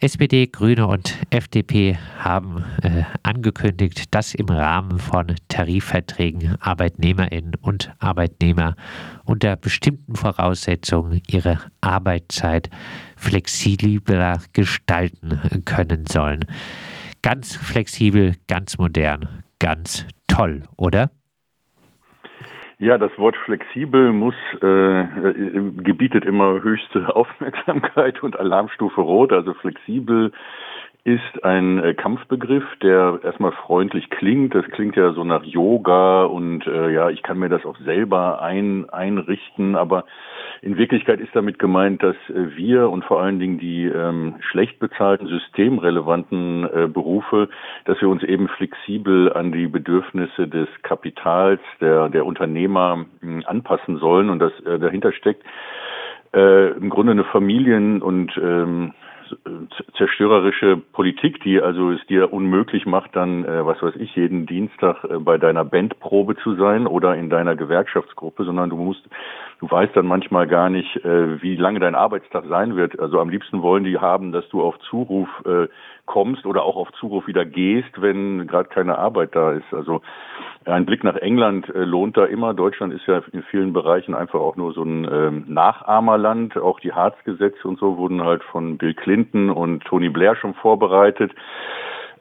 SPD, Grüne und FDP haben äh, angekündigt, dass im Rahmen von Tarifverträgen Arbeitnehmerinnen und Arbeitnehmer unter bestimmten Voraussetzungen ihre Arbeitszeit flexibler gestalten können sollen. Ganz flexibel, ganz modern, ganz toll, oder? Ja, das Wort flexibel muss äh, gebietet immer höchste Aufmerksamkeit und Alarmstufe rot. Also flexibel ist ein äh, Kampfbegriff, der erstmal freundlich klingt. Das klingt ja so nach Yoga und äh, ja, ich kann mir das auch selber ein, einrichten, aber in Wirklichkeit ist damit gemeint, dass äh, wir und vor allen Dingen die ähm, schlecht bezahlten, systemrelevanten äh, Berufe, dass wir uns eben flexibel an die Bedürfnisse des Kapitals, der, der Unternehmer äh, anpassen sollen und das äh, dahinter steckt im Grunde eine Familien- und ähm, zerstörerische Politik, die also es dir unmöglich macht, dann, äh, was weiß ich, jeden Dienstag äh, bei deiner Bandprobe zu sein oder in deiner Gewerkschaftsgruppe, sondern du musst, du weißt dann manchmal gar nicht, äh, wie lange dein Arbeitstag sein wird. Also am liebsten wollen die haben, dass du auf Zuruf äh, kommst oder auch auf Zuruf wieder gehst, wenn gerade keine Arbeit da ist. Also ein Blick nach England äh, lohnt da immer. Deutschland ist ja in vielen Bereichen einfach auch nur so ein ähm, Nachahmerland. Auch die Harz-Gesetze und so wurden halt von Bill Clinton und Tony Blair schon vorbereitet.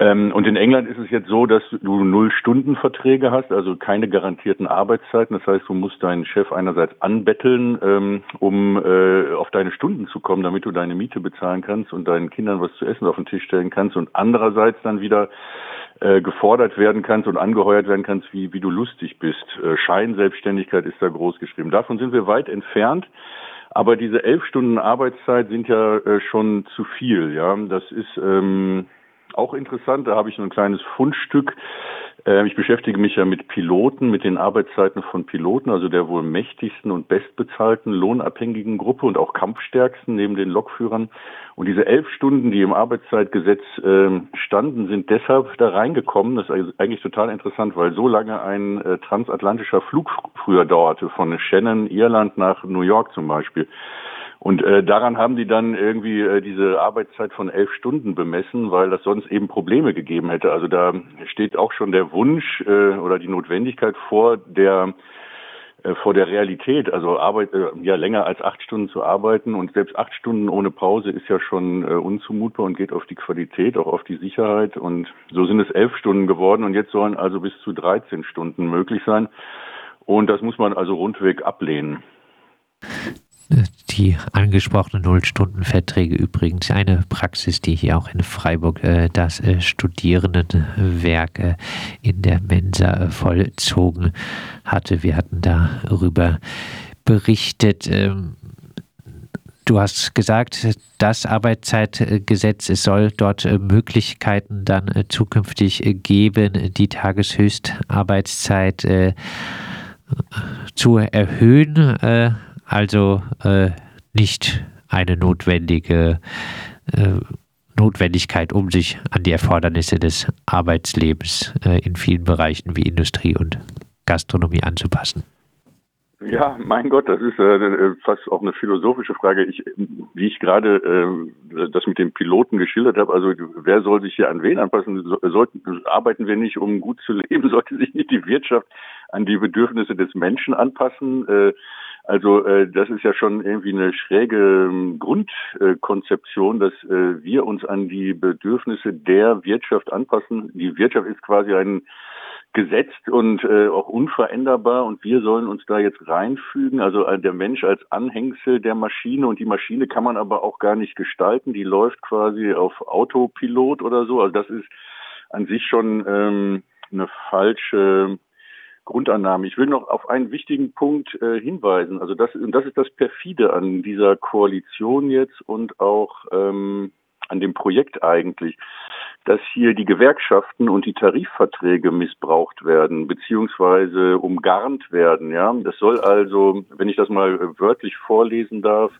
Ähm, und in England ist es jetzt so, dass du Null-Stunden-Verträge hast, also keine garantierten Arbeitszeiten. Das heißt, du musst deinen Chef einerseits anbetteln, ähm, um äh, auf deine Stunden zu kommen, damit du deine Miete bezahlen kannst und deinen Kindern was zu essen auf den Tisch stellen kannst. Und andererseits dann wieder äh, gefordert werden kannst und angeheuert werden kannst, wie, wie du lustig bist. Äh, Scheinselbstständigkeit ist da groß geschrieben. Davon sind wir weit entfernt. Aber diese elf Stunden Arbeitszeit sind ja äh, schon zu viel. Ja, das ist ähm, auch interessant. Da habe ich ein kleines Fundstück äh, ich beschäftige mich ja mit Piloten, mit den Arbeitszeiten von Piloten, also der wohl mächtigsten und bestbezahlten lohnabhängigen Gruppe und auch kampfstärksten neben den Lokführern. Und diese elf Stunden, die im Arbeitszeitgesetz äh, standen, sind deshalb da reingekommen. Das ist eigentlich total interessant, weil so lange ein äh, transatlantischer Flug früher dauerte, von Shannon, Irland nach New York zum Beispiel. Und äh, daran haben die dann irgendwie äh, diese Arbeitszeit von elf Stunden bemessen, weil das sonst eben Probleme gegeben hätte. Also da steht auch schon der Wunsch äh, oder die Notwendigkeit vor der äh, vor der Realität, also Arbeit, äh, ja länger als acht Stunden zu arbeiten. Und selbst acht Stunden ohne Pause ist ja schon äh, unzumutbar und geht auf die Qualität, auch auf die Sicherheit. Und so sind es elf Stunden geworden. Und jetzt sollen also bis zu 13 Stunden möglich sein. Und das muss man also rundweg ablehnen. Die angesprochenen Nullstundenverträge übrigens eine Praxis, die hier auch in Freiburg äh, das äh, Studierendenwerk äh, in der Mensa äh, vollzogen hatte. Wir hatten darüber berichtet. Ähm, Du hast gesagt, das Arbeitszeitgesetz, es soll dort äh, Möglichkeiten dann äh, zukünftig geben, die Tageshöchstarbeitszeit zu erhöhen also äh, nicht eine notwendige äh, Notwendigkeit, um sich an die Erfordernisse des Arbeitslebens äh, in vielen Bereichen wie Industrie und Gastronomie anzupassen. Ja, mein Gott, das ist äh, fast auch eine philosophische Frage. Ich, wie ich gerade äh, das mit dem Piloten geschildert habe, also wer soll sich hier an wen anpassen? Sollten, arbeiten wir nicht, um gut zu leben? Sollte sich nicht die Wirtschaft an die Bedürfnisse des Menschen anpassen? Äh, also äh, das ist ja schon irgendwie eine schräge ähm, Grundkonzeption, dass äh, wir uns an die Bedürfnisse der Wirtschaft anpassen. Die Wirtschaft ist quasi ein gesetzt und äh, auch unveränderbar und wir sollen uns da jetzt reinfügen, also äh, der Mensch als Anhängsel der Maschine und die Maschine kann man aber auch gar nicht gestalten, die läuft quasi auf Autopilot oder so, also das ist an sich schon ähm, eine falsche Grundannahme. Ich will noch auf einen wichtigen Punkt äh, hinweisen. Also das, und das ist das perfide an dieser Koalition jetzt und auch ähm, an dem Projekt eigentlich, dass hier die Gewerkschaften und die Tarifverträge missbraucht werden beziehungsweise umgarnt werden. Ja, das soll also, wenn ich das mal wörtlich vorlesen darf,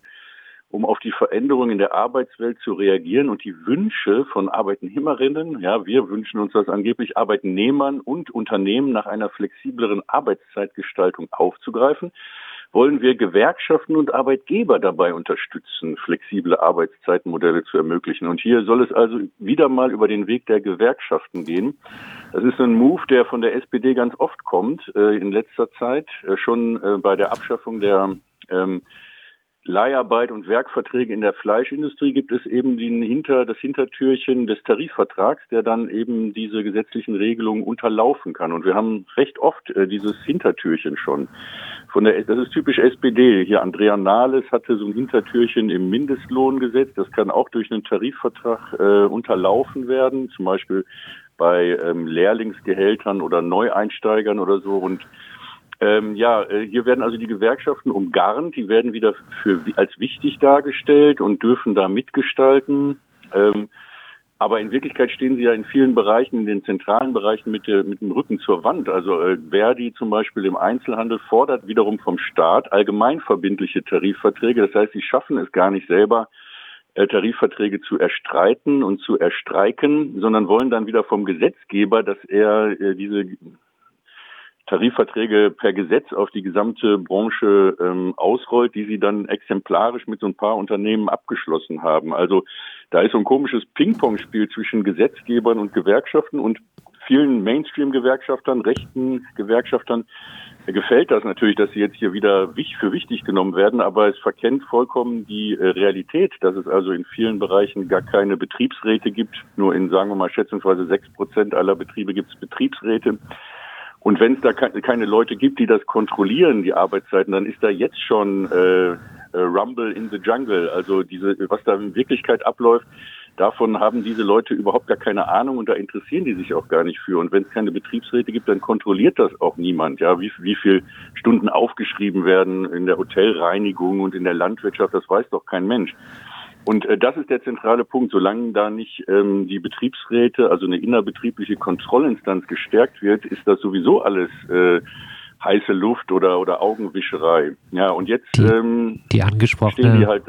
um auf die Veränderungen in der Arbeitswelt zu reagieren und die Wünsche von Arbeitnehmerinnen, ja, wir wünschen uns das angeblich Arbeitnehmern und Unternehmen nach einer flexibleren Arbeitszeitgestaltung aufzugreifen wollen wir Gewerkschaften und Arbeitgeber dabei unterstützen, flexible Arbeitszeitmodelle zu ermöglichen. Und hier soll es also wieder mal über den Weg der Gewerkschaften gehen. Das ist ein Move, der von der SPD ganz oft kommt äh, in letzter Zeit, äh, schon äh, bei der Abschaffung der ähm, Leiharbeit und Werkverträge in der Fleischindustrie gibt es eben den Hinter, das Hintertürchen des Tarifvertrags, der dann eben diese gesetzlichen Regelungen unterlaufen kann. Und wir haben recht oft äh, dieses Hintertürchen schon. Von der, das ist typisch SPD. Hier Andrea Nahles hatte so ein Hintertürchen im Mindestlohngesetz. Das kann auch durch einen Tarifvertrag äh, unterlaufen werden, zum Beispiel bei ähm, Lehrlingsgehältern oder Neueinsteigern oder so. Und ähm, ja, äh, hier werden also die Gewerkschaften umgarnt, die werden wieder für, als wichtig dargestellt und dürfen da mitgestalten. Ähm, aber in Wirklichkeit stehen sie ja in vielen Bereichen, in den zentralen Bereichen mit, der, mit dem Rücken zur Wand. Also äh, Verdi zum Beispiel im Einzelhandel fordert wiederum vom Staat allgemeinverbindliche Tarifverträge. Das heißt, sie schaffen es gar nicht selber, äh, Tarifverträge zu erstreiten und zu erstreiken, sondern wollen dann wieder vom Gesetzgeber, dass er äh, diese Tarifverträge per Gesetz auf die gesamte Branche ähm, ausrollt, die sie dann exemplarisch mit so ein paar Unternehmen abgeschlossen haben. Also da ist so ein komisches Ping-Pong-Spiel zwischen Gesetzgebern und Gewerkschaften und vielen Mainstream-Gewerkschaftern, rechten Gewerkschaftern gefällt das natürlich, dass sie jetzt hier wieder für wichtig genommen werden, aber es verkennt vollkommen die äh, Realität, dass es also in vielen Bereichen gar keine Betriebsräte gibt. Nur in, sagen wir mal, schätzungsweise sechs Prozent aller Betriebe gibt es Betriebsräte. Und wenn es da keine Leute gibt, die das kontrollieren, die Arbeitszeiten, dann ist da jetzt schon äh, äh, Rumble in the Jungle. Also diese, was da in Wirklichkeit abläuft, davon haben diese Leute überhaupt gar keine Ahnung und da interessieren die sich auch gar nicht für. Und wenn es keine Betriebsräte gibt, dann kontrolliert das auch niemand. Ja, wie, wie viel Stunden aufgeschrieben werden in der Hotelreinigung und in der Landwirtschaft, das weiß doch kein Mensch. Und äh, das ist der zentrale Punkt. Solange da nicht ähm, die Betriebsräte, also eine innerbetriebliche Kontrollinstanz gestärkt wird, ist das sowieso alles äh, heiße Luft oder, oder Augenwischerei. Ja, und jetzt die, ähm, die angesprochene, die, halt,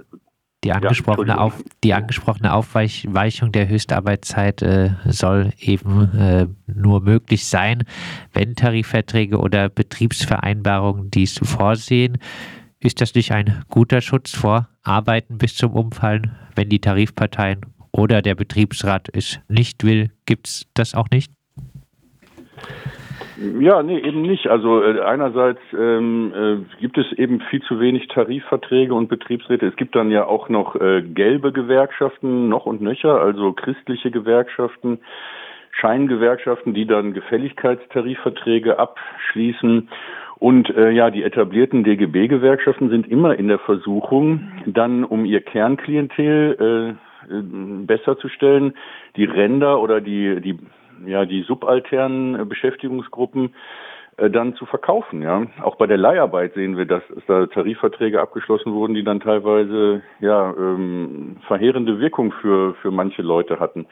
die angesprochene, ja, Auf, die angesprochene Aufweichung der Höchstarbeitszeit äh, soll eben äh, nur möglich sein, wenn Tarifverträge oder Betriebsvereinbarungen dies vorsehen. Ist das nicht ein guter Schutz vor Arbeiten bis zum Umfallen, wenn die Tarifparteien oder der Betriebsrat es nicht will? Gibt es das auch nicht? Ja, nee, eben nicht. Also äh, einerseits ähm, äh, gibt es eben viel zu wenig Tarifverträge und Betriebsräte. Es gibt dann ja auch noch äh, gelbe Gewerkschaften, noch und nöcher, also christliche Gewerkschaften, Scheingewerkschaften, die dann Gefälligkeitstarifverträge abschließen. Und äh, ja, die etablierten DGB-Gewerkschaften sind immer in der Versuchung, dann um ihr Kernklientel äh, äh, besser zu stellen, die Ränder oder die, die, ja, die subalternen Beschäftigungsgruppen äh, dann zu verkaufen. Ja, auch bei der Leiharbeit sehen wir, dass, dass da Tarifverträge abgeschlossen wurden, die dann teilweise ja ähm, verheerende Wirkung für für manche Leute hatten.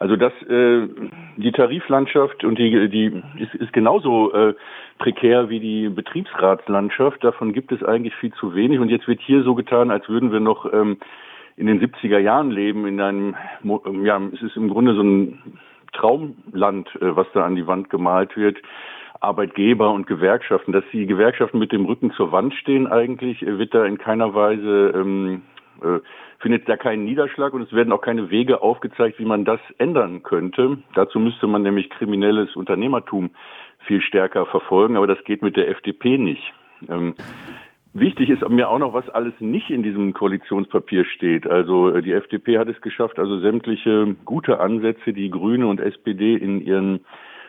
Also das, äh, die Tariflandschaft und die, die ist, ist genauso äh, prekär wie die Betriebsratslandschaft. Davon gibt es eigentlich viel zu wenig. Und jetzt wird hier so getan, als würden wir noch ähm, in den 70er Jahren leben, in einem, ja, es ist im Grunde so ein Traumland, äh, was da an die Wand gemalt wird. Arbeitgeber und Gewerkschaften, dass die Gewerkschaften mit dem Rücken zur Wand stehen eigentlich, äh, wird da in keiner Weise ähm, äh, findet da keinen Niederschlag und es werden auch keine Wege aufgezeigt, wie man das ändern könnte. Dazu müsste man nämlich kriminelles Unternehmertum viel stärker verfolgen, aber das geht mit der FDP nicht. Ähm, Wichtig ist mir auch noch, was alles nicht in diesem Koalitionspapier steht. Also äh, die FDP hat es geschafft, also sämtliche gute Ansätze, die Grüne und SPD in ihren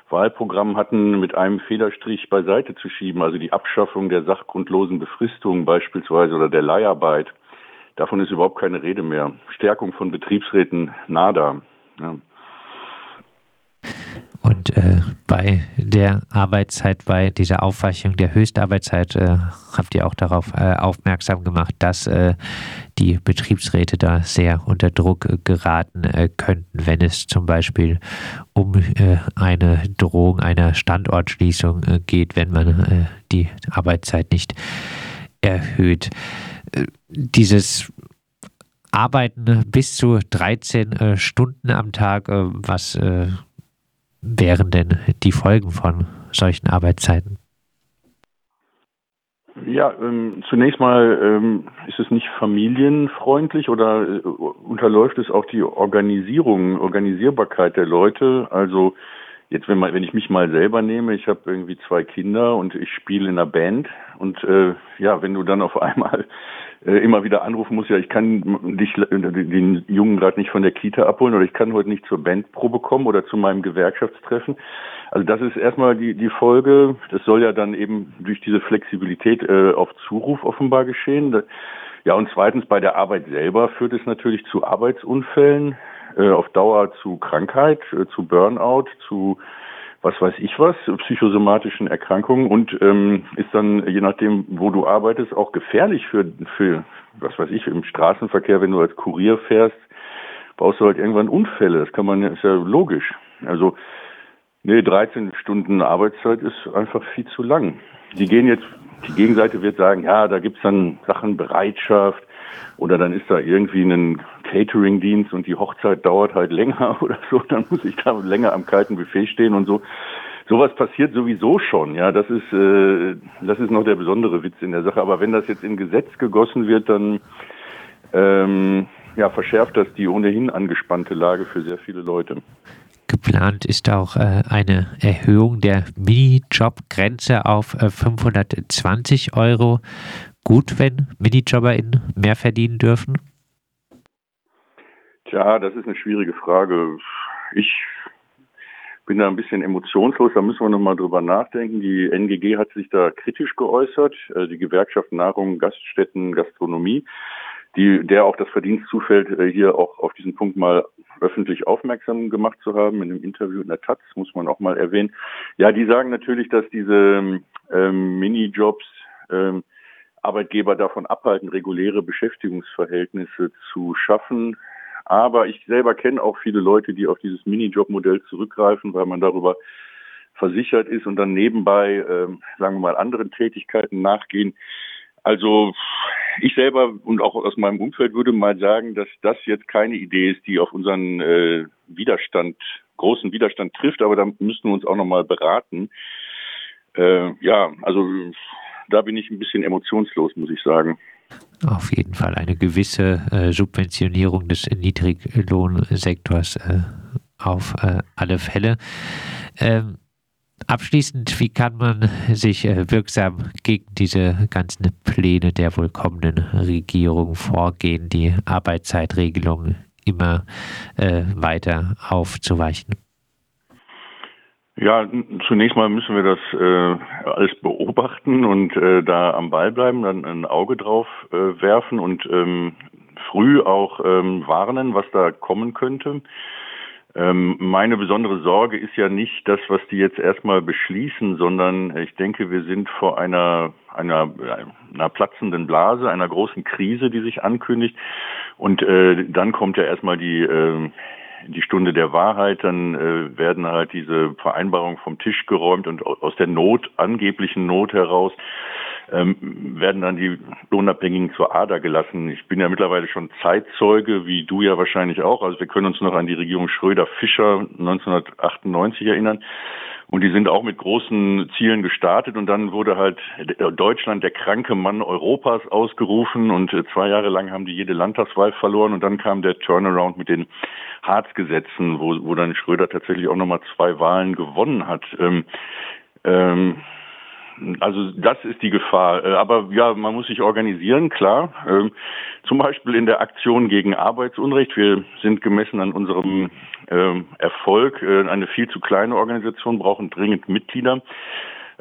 Wahlprogrammen hatten, mit einem Federstrich beiseite zu schieben. Also die Abschaffung der sachgrundlosen Befristung beispielsweise oder der Leiharbeit. Davon ist überhaupt keine Rede mehr. Stärkung von Betriebsräten, nada. Ja. Und äh, bei der Arbeitszeit, bei dieser Aufweichung der Höchstarbeitszeit, äh, habt ihr auch darauf äh, aufmerksam gemacht, dass äh, die Betriebsräte da sehr unter Druck geraten äh, könnten, wenn es zum Beispiel um äh, eine Drohung einer Standortschließung geht, wenn man die Arbeitszeit nicht erhöht dieses Arbeiten bis zu 13 äh, Stunden am Tag, äh, was äh, wären denn die Folgen von solchen Arbeitszeiten? Ja, ähm, zunächst mal ähm, ist es nicht familienfreundlich oder äh, unterläuft es auch die Organisierung, Organisierbarkeit der Leute. Also jetzt, wenn, man, wenn ich mich mal selber nehme, ich habe irgendwie zwei Kinder und ich spiele in einer Band und äh, ja, wenn du dann auf einmal äh, immer wieder anrufen musst, ja, ich kann dich, äh, den Jungen gerade nicht von der Kita abholen oder ich kann heute nicht zur Bandprobe kommen oder zu meinem Gewerkschaftstreffen. Also das ist erstmal die, die Folge. Das soll ja dann eben durch diese Flexibilität äh, auf Zuruf offenbar geschehen. Ja, und zweitens bei der Arbeit selber führt es natürlich zu Arbeitsunfällen, auf Dauer zu Krankheit, äh, zu Burnout, zu was weiß ich was, psychosomatischen Erkrankungen und ähm, ist dann, je nachdem, wo du arbeitest, auch gefährlich für, für, was weiß ich, im Straßenverkehr, wenn du als Kurier fährst, baust du halt irgendwann Unfälle. Das kann man, ist ja logisch. Also, nee, 13 Stunden Arbeitszeit ist einfach viel zu lang. Die gehen jetzt, die Gegenseite wird sagen, ja, da gibt's dann Sachen Bereitschaft, oder dann ist da irgendwie ein Catering-Dienst und die Hochzeit dauert halt länger oder so, dann muss ich da länger am kalten Buffet stehen und so. Sowas passiert sowieso schon, ja. Das ist, äh, das ist noch der besondere Witz in der Sache. Aber wenn das jetzt in Gesetz gegossen wird, dann ähm, ja, verschärft das die ohnehin angespannte Lage für sehr viele Leute. Geplant ist auch äh, eine Erhöhung der Minijob-Grenze auf äh, 520 Euro gut, wenn MinijobberInnen mehr verdienen dürfen? Tja, das ist eine schwierige Frage. Ich bin da ein bisschen emotionslos, da müssen wir nochmal drüber nachdenken. Die NGG hat sich da kritisch geäußert, äh, die Gewerkschaft Nahrung, Gaststätten, Gastronomie, die, der auch das Verdienst zufällt, äh, hier auch auf diesen Punkt mal öffentlich aufmerksam gemacht zu haben, in einem Interview in der Taz, muss man auch mal erwähnen. Ja, die sagen natürlich, dass diese ähm, Minijobs ähm, Arbeitgeber davon abhalten, reguläre Beschäftigungsverhältnisse zu schaffen. Aber ich selber kenne auch viele Leute, die auf dieses Minijob-Modell zurückgreifen, weil man darüber versichert ist und dann nebenbei, äh, sagen wir mal, anderen Tätigkeiten nachgehen. Also ich selber und auch aus meinem Umfeld würde mal sagen, dass das jetzt keine Idee ist, die auf unseren äh, Widerstand, großen Widerstand trifft, aber da müssten wir uns auch nochmal beraten. Äh, ja, also da bin ich ein bisschen emotionslos, muss ich sagen. Auf jeden Fall eine gewisse äh, Subventionierung des Niedriglohnsektors äh, auf äh, alle Fälle. Ähm, abschließend, wie kann man sich äh, wirksam gegen diese ganzen Pläne der wohl kommenden Regierung vorgehen, die Arbeitszeitregelung immer äh, weiter aufzuweichen? Ja, zunächst mal müssen wir das äh, alles beobachten und äh, da am Ball bleiben, dann ein Auge drauf äh, werfen und ähm, früh auch ähm, warnen, was da kommen könnte. Ähm, meine besondere Sorge ist ja nicht das, was die jetzt erstmal beschließen, sondern ich denke, wir sind vor einer, einer, einer platzenden Blase, einer großen Krise, die sich ankündigt. Und äh, dann kommt ja erstmal die äh, die Stunde der Wahrheit, dann äh, werden halt diese Vereinbarungen vom Tisch geräumt und aus der Not, angeblichen Not heraus, ähm, werden dann die Lohnabhängigen zur Ader gelassen. Ich bin ja mittlerweile schon Zeitzeuge, wie du ja wahrscheinlich auch. Also wir können uns noch an die Regierung Schröder-Fischer 1998 erinnern. Und die sind auch mit großen Zielen gestartet. Und dann wurde halt Deutschland der kranke Mann Europas ausgerufen. Und äh, zwei Jahre lang haben die jede Landtagswahl verloren. Und dann kam der Turnaround mit den Harzgesetzen, wo, wo dann Schröder tatsächlich auch nochmal zwei Wahlen gewonnen hat. Ähm, ähm, also das ist die Gefahr. Äh, aber ja, man muss sich organisieren, klar. Ähm, zum Beispiel in der Aktion gegen Arbeitsunrecht. Wir sind gemessen an unserem ähm, Erfolg äh, eine viel zu kleine Organisation, brauchen dringend Mitglieder.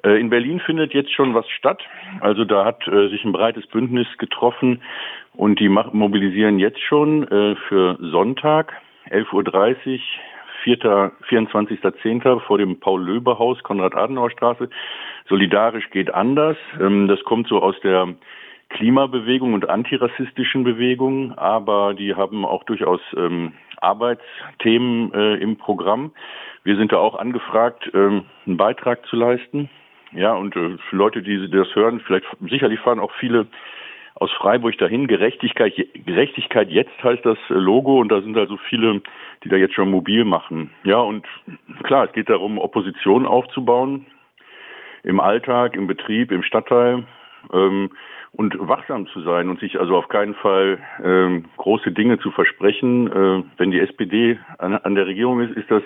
Äh, in Berlin findet jetzt schon was statt. Also da hat sich ein breites Bündnis getroffen und die mobilisieren jetzt schon für Sonntag 11.30 Uhr 4. 24.10. vor dem Paul-Löbe-Haus, Konrad-Adenauer-Straße. Solidarisch geht anders. Ähm, das kommt so aus der Klimabewegung und antirassistischen Bewegung, aber die haben auch durchaus ähm, Arbeitsthemen äh, im Programm. Wir sind da auch angefragt, ähm, einen Beitrag zu leisten. Ja, und äh, für Leute, die das hören, vielleicht sicherlich fahren auch viele aus Freiburg dahin. Gerechtigkeit, Gerechtigkeit jetzt heißt das Logo und da sind also viele, die da jetzt schon mobil machen. Ja, und klar, es geht darum, Opposition aufzubauen. Im Alltag, im Betrieb, im Stadtteil. ähm, und wachsam zu sein und sich also auf keinen Fall ähm, große Dinge zu versprechen. Äh, wenn die SPD an, an, der Regierung ist, ist das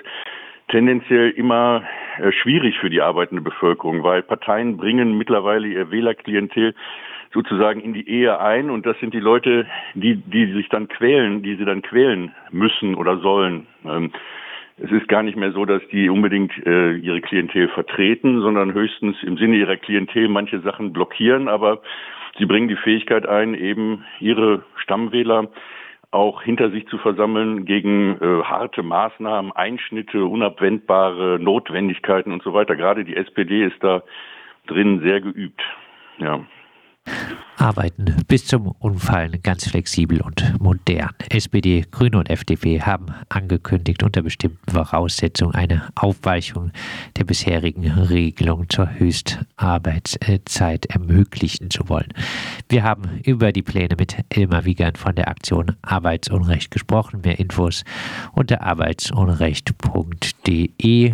tendenziell immer äh, schwierig für die arbeitende Bevölkerung, weil Parteien bringen mittlerweile ihr Wählerklientel sozusagen in die Ehe ein und das sind die Leute, die, die sich dann quälen, die sie dann quälen müssen oder sollen. Ähm, es ist gar nicht mehr so, dass die unbedingt äh, ihre Klientel vertreten, sondern höchstens im Sinne ihrer Klientel manche Sachen blockieren, aber sie bringen die Fähigkeit ein, eben ihre Stammwähler auch hinter sich zu versammeln gegen äh, harte Maßnahmen, Einschnitte, unabwendbare Notwendigkeiten und so weiter. Gerade die SPD ist da drin sehr geübt. Ja arbeiten bis zum Umfallen ganz flexibel und modern. SPD, Grüne und FDP haben angekündigt, unter bestimmten Voraussetzungen eine Aufweichung der bisherigen Regelung zur Höchstarbeitszeit ermöglichen zu wollen. Wir haben über die Pläne mit Ilmar Wiegand von der Aktion Arbeitsunrecht gesprochen. Mehr Infos unter arbeitsunrecht.de